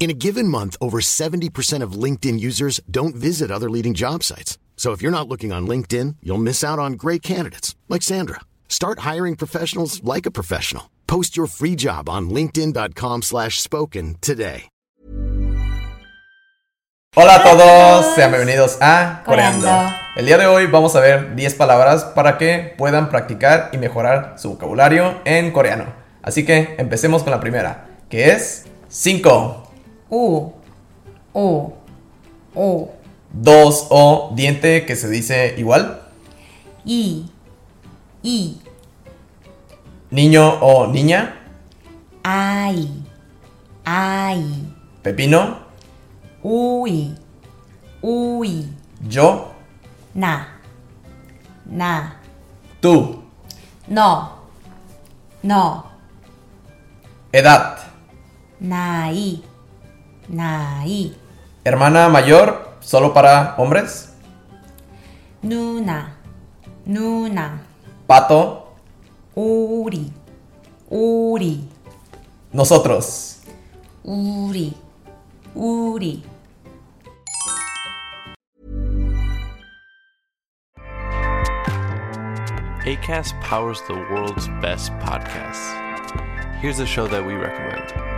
In a given month, over 70% of LinkedIn users don't visit other leading job sites. So if you're not looking on LinkedIn, you'll miss out on great candidates like Sandra. Start hiring professionals like a professional. Post your free job on linkedin.com/spoken slash spoken today. Hola a todos, sean bienvenidos a. Coreando. El día de hoy vamos a ver 10 palabras para que puedan practicar y mejorar su vocabulario en coreano. Así que empecemos con la primera, que es 5. U, U, U. Dos O, diente que se dice igual. I, I. Niño o niña. Ay, ay. Pepino. Uy, uy. Yo. Na, na. Tú. No, no. Edad. Nai. Nai. Hermana mayor, solo para hombres. Nuna. Nuna. Pato. Uri. Uri. Nosotros. Uri. Uri. ACAST powers the world's best podcasts. Here's a show that we recommend.